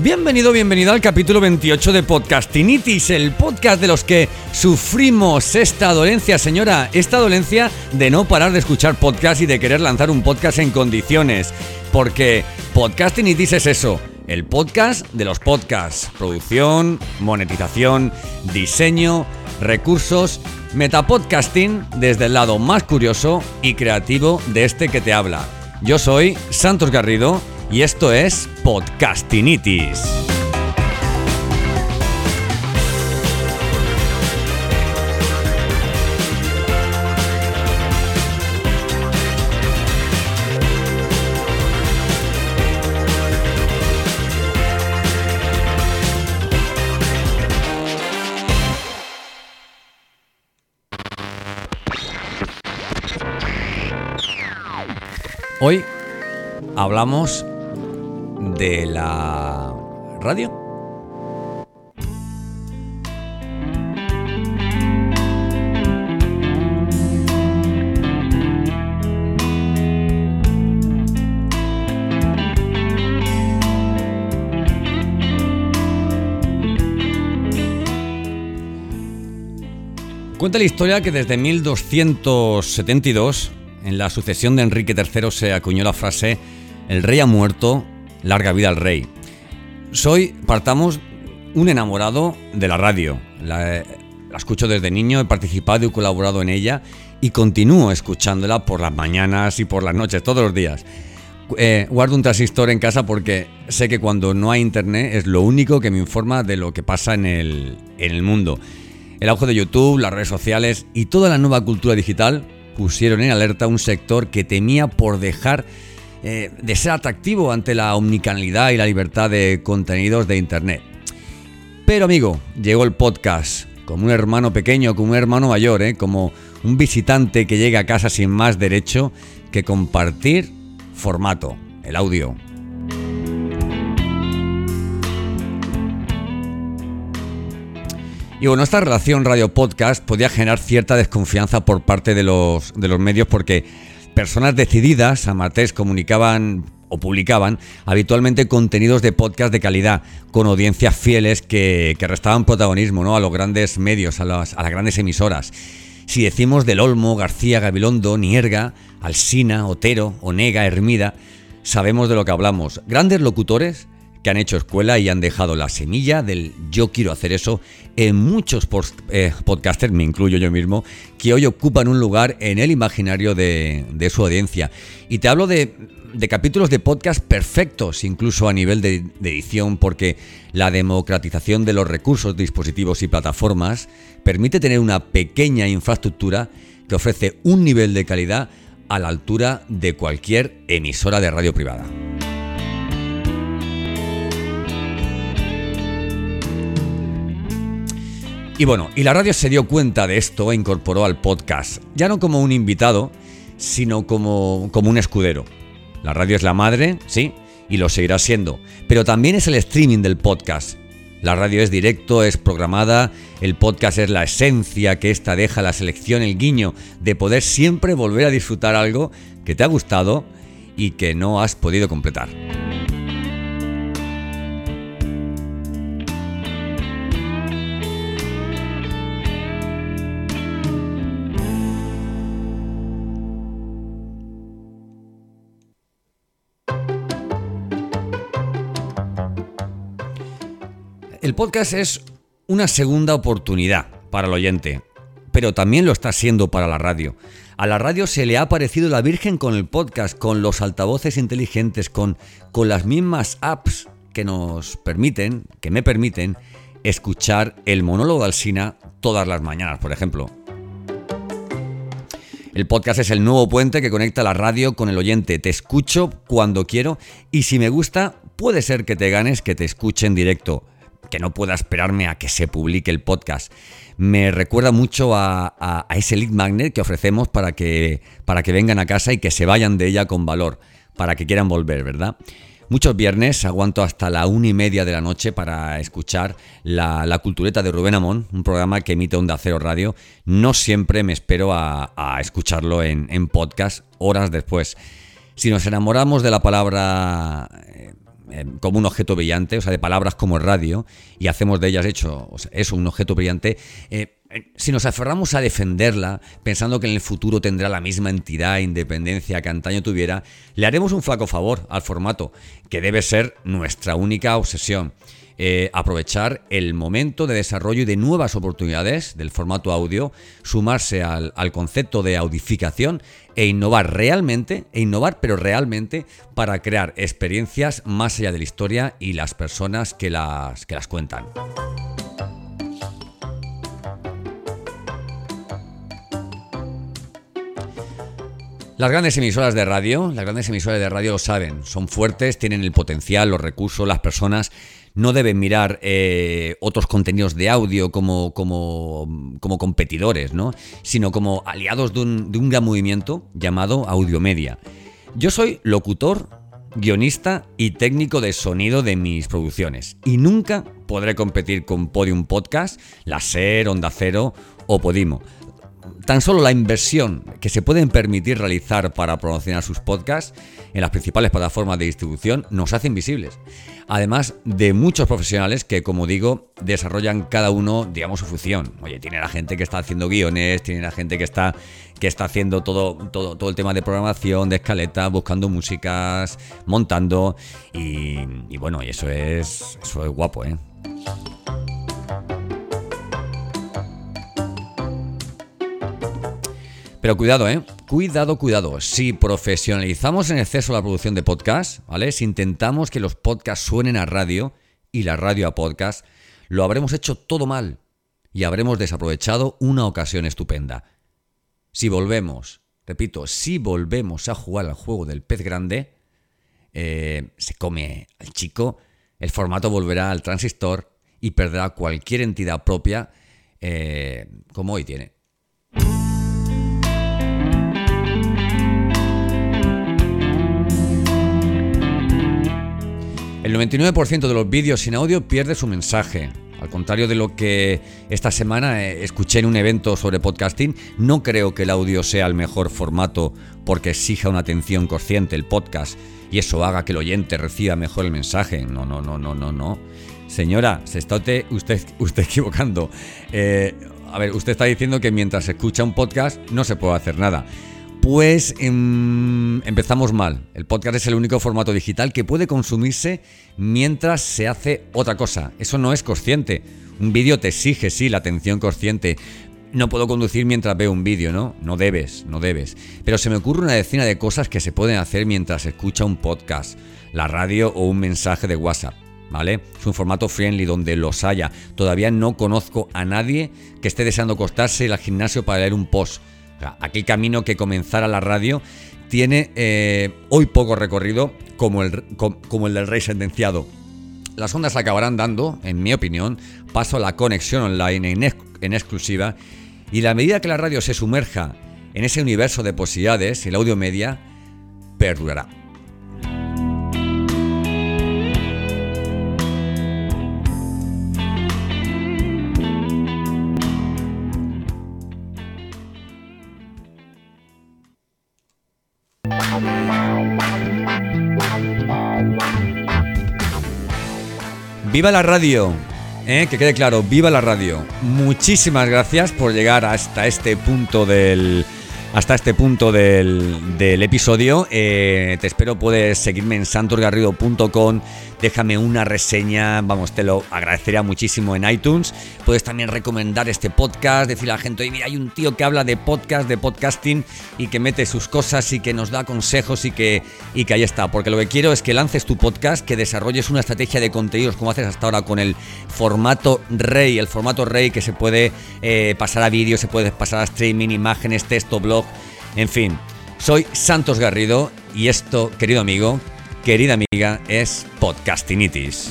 Bienvenido, bienvenido al capítulo 28 de Podcastinitis, el podcast de los que sufrimos esta dolencia, señora, esta dolencia de no parar de escuchar podcast y de querer lanzar un podcast en condiciones. Porque Podcastinitis es eso, el podcast de los podcasts, producción, monetización, diseño, recursos, metapodcasting desde el lado más curioso y creativo de este que te habla. Yo soy Santos Garrido y esto es Podcastinitis. Hoy hablamos de la radio. Cuenta la historia que desde 1272, en la sucesión de Enrique III, se acuñó la frase El rey ha muerto, larga vida al rey. Soy, partamos, un enamorado de la radio. La, escucho desde niño, he participado y colaborado en ella y continúo escuchándola por las mañanas y por las noches, todos los días. Eh, guardo un transistor en casa porque sé que cuando no hay internet es lo único que me informa de lo que pasa en el mundo. El auge de YouTube, las redes sociales y toda la nueva cultura digital pusieron en alerta un sector que temía por dejar eh, de ser atractivo ante la omnicanalidad y la libertad de contenidos de Internet. Pero amigo, llegó el podcast, como un hermano pequeño, como un hermano mayor, ¿eh? como un visitante que llega a casa sin más derecho que compartir formato, el audio. Y bueno, esta relación radio-podcast podía generar cierta desconfianza por parte de los, de los medios porque personas decididas, amateurs, comunicaban o publicaban habitualmente contenidos de podcast de calidad, con audiencias fieles que, que restaban protagonismo ¿no? a los grandes medios, a las, a las grandes emisoras. Si decimos del Olmo, García, Gabilondo, Nierga, Alsina, Otero, Onega, Hermida, sabemos de lo que hablamos. Grandes locutores que han hecho escuela y han dejado la semilla del yo quiero hacer eso en muchos eh, podcasters, me incluyo yo mismo, que hoy ocupan un lugar en el imaginario de, su audiencia. Y te hablo de, capítulos de podcast perfectos, incluso a nivel de edición, porque la democratización de los recursos, dispositivos y plataformas permite tener una pequeña infraestructura que ofrece un nivel de calidad a la altura de cualquier emisora de radio privada. Y bueno, y la radio se dio cuenta de esto e incorporó al podcast, ya no como un invitado, sino como, como un escudero. La radio es la madre, sí, y lo seguirá siendo, pero también es el streaming del podcast. La radio es directo, es programada, el podcast es la esencia que esta deja, la selección, el guiño de poder siempre volver a disfrutar algo que te ha gustado y que no has podido completar. El podcast es una segunda oportunidad para el oyente, pero también lo está siendo para la radio. A la radio se le ha aparecido la Virgen con el podcast, con los altavoces inteligentes, con, con las mismas apps que nos permiten, que me permiten, escuchar el monólogo de Alsina todas las mañanas, por ejemplo. El podcast es el nuevo puente que conecta la radio con el oyente. Te escucho cuando quiero y si me gusta, puede ser que te ganes que te escuche en directo que no pueda esperarme a que se publique el podcast. Me recuerda mucho a, ese lead magnet que ofrecemos para que, para que vengan a casa y que se vayan de ella con valor, para que quieran volver, ¿verdad? Muchos viernes aguanto hasta la una y media de la noche para escuchar la, la cultureta de Rubén Amón, un programa que emite Onda Cero Radio. No siempre me espero a, escucharlo en, en podcast horas después. Si nos enamoramos de la palabra eh, como un objeto brillante, o sea, de palabras como radio, y hacemos de ellas hecho eso, un objeto brillante, eh, si nos aferramos a defenderla, pensando que en el futuro tendrá la misma entidad e independencia que antaño tuviera, le haremos un flaco favor al formato, que debe ser nuestra única obsesión. Eh, aprovechar el momento de desarrollo y de nuevas oportunidades del formato audio, sumarse al, concepto de audificación e innovar realmente, e innovar pero realmente para crear experiencias más allá de la historia y las personas que las, que las cuentan. Las grandes emisoras de radio, las grandes emisoras de radio lo saben, son fuertes, tienen el potencial, los recursos, las personas no deben mirar eh, otros contenidos de audio como, como, como competidores, ¿no? sino como aliados de un, de un gran movimiento llamado Audiomedia. Yo soy locutor, guionista y técnico de sonido de mis producciones y nunca podré competir con Podium Podcast, La Ser, Onda Cero o Podimo. Tan solo la inversión que se pueden permitir realizar para promocionar sus podcasts en las principales plataformas de distribución nos hace invisibles. Además de muchos profesionales que, como digo, desarrollan cada uno, digamos, su función. Oye, tiene la gente que está haciendo guiones, tiene la gente que está, que está haciendo todo, todo, todo el tema de programación, de escaleta, buscando músicas, montando. Y, y bueno, y eso es, eso es guapo, ¿eh? Pero cuidado, ¿eh? Cuidado, cuidado. Si profesionalizamos en exceso la producción de podcast, ¿vale? Si intentamos que los podcasts suenen a radio y la radio a podcast, lo habremos hecho todo mal y habremos desaprovechado una ocasión estupenda. Si volvemos, repito, si volvemos a jugar al juego del pez grande, eh, se come al chico, el formato volverá al transistor y perderá cualquier entidad propia eh, como hoy tiene. El 99% de los vídeos sin audio pierde su mensaje. Al contrario de lo que esta semana eh, escuché en un evento sobre podcasting, no creo que el audio sea el mejor formato porque exija una atención consciente el podcast y eso haga que el oyente reciba mejor el mensaje. No, no, no, no, no, no. Señora, se está usted, usted, equivocando. Eh, a ver, usted está diciendo que mientras escucha un podcast no se puede hacer nada. Pues em, empezamos mal. El podcast es el único formato digital que puede consumirse mientras se hace otra cosa. Eso no es consciente. Un vídeo te exige, sí, la atención consciente. No puedo conducir mientras veo un vídeo, ¿no? No debes, no debes. Pero se me ocurre una decena de cosas que se pueden hacer mientras escucha un podcast, la radio o un mensaje de WhatsApp. ¿Vale? Es un formato friendly donde los haya. Todavía no conozco a nadie que esté deseando acostarse al gimnasio para leer un post aquel camino que comenzara la radio tiene eh, hoy poco recorrido como el, el del rey sentenciado. Las ondas acabarán dando, en mi opinión, paso a la conexión online en, en exclusiva y la medida que la radio se sumerja en ese universo de posibilidades, el audio media perdurará. Viva la radio, ¿eh? que quede claro, viva la radio. Muchísimas gracias por llegar hasta este punto del, hasta este punto del, del episodio. Eh, te espero puedes seguirme en santosgarrido.com déjame una reseña, vamos, te lo agradecería muchísimo en iTunes. Puedes también recomendar este podcast, decirle a la gente, oye, mira, hay un tío que habla de podcast, de podcasting y que mete sus cosas y que nos da consejos y que, y que ahí está. Porque lo que quiero es que lances tu podcast, que desarrolles una estrategia de contenidos como haces hasta ahora con el formato rey, el formato rey que se puede eh, pasar a vídeo, se puede pasar a streaming, imágenes, texto, blog, en fin. Soy Santos Garrido y esto, querido amigo, querida amiga, es Podcastinitis.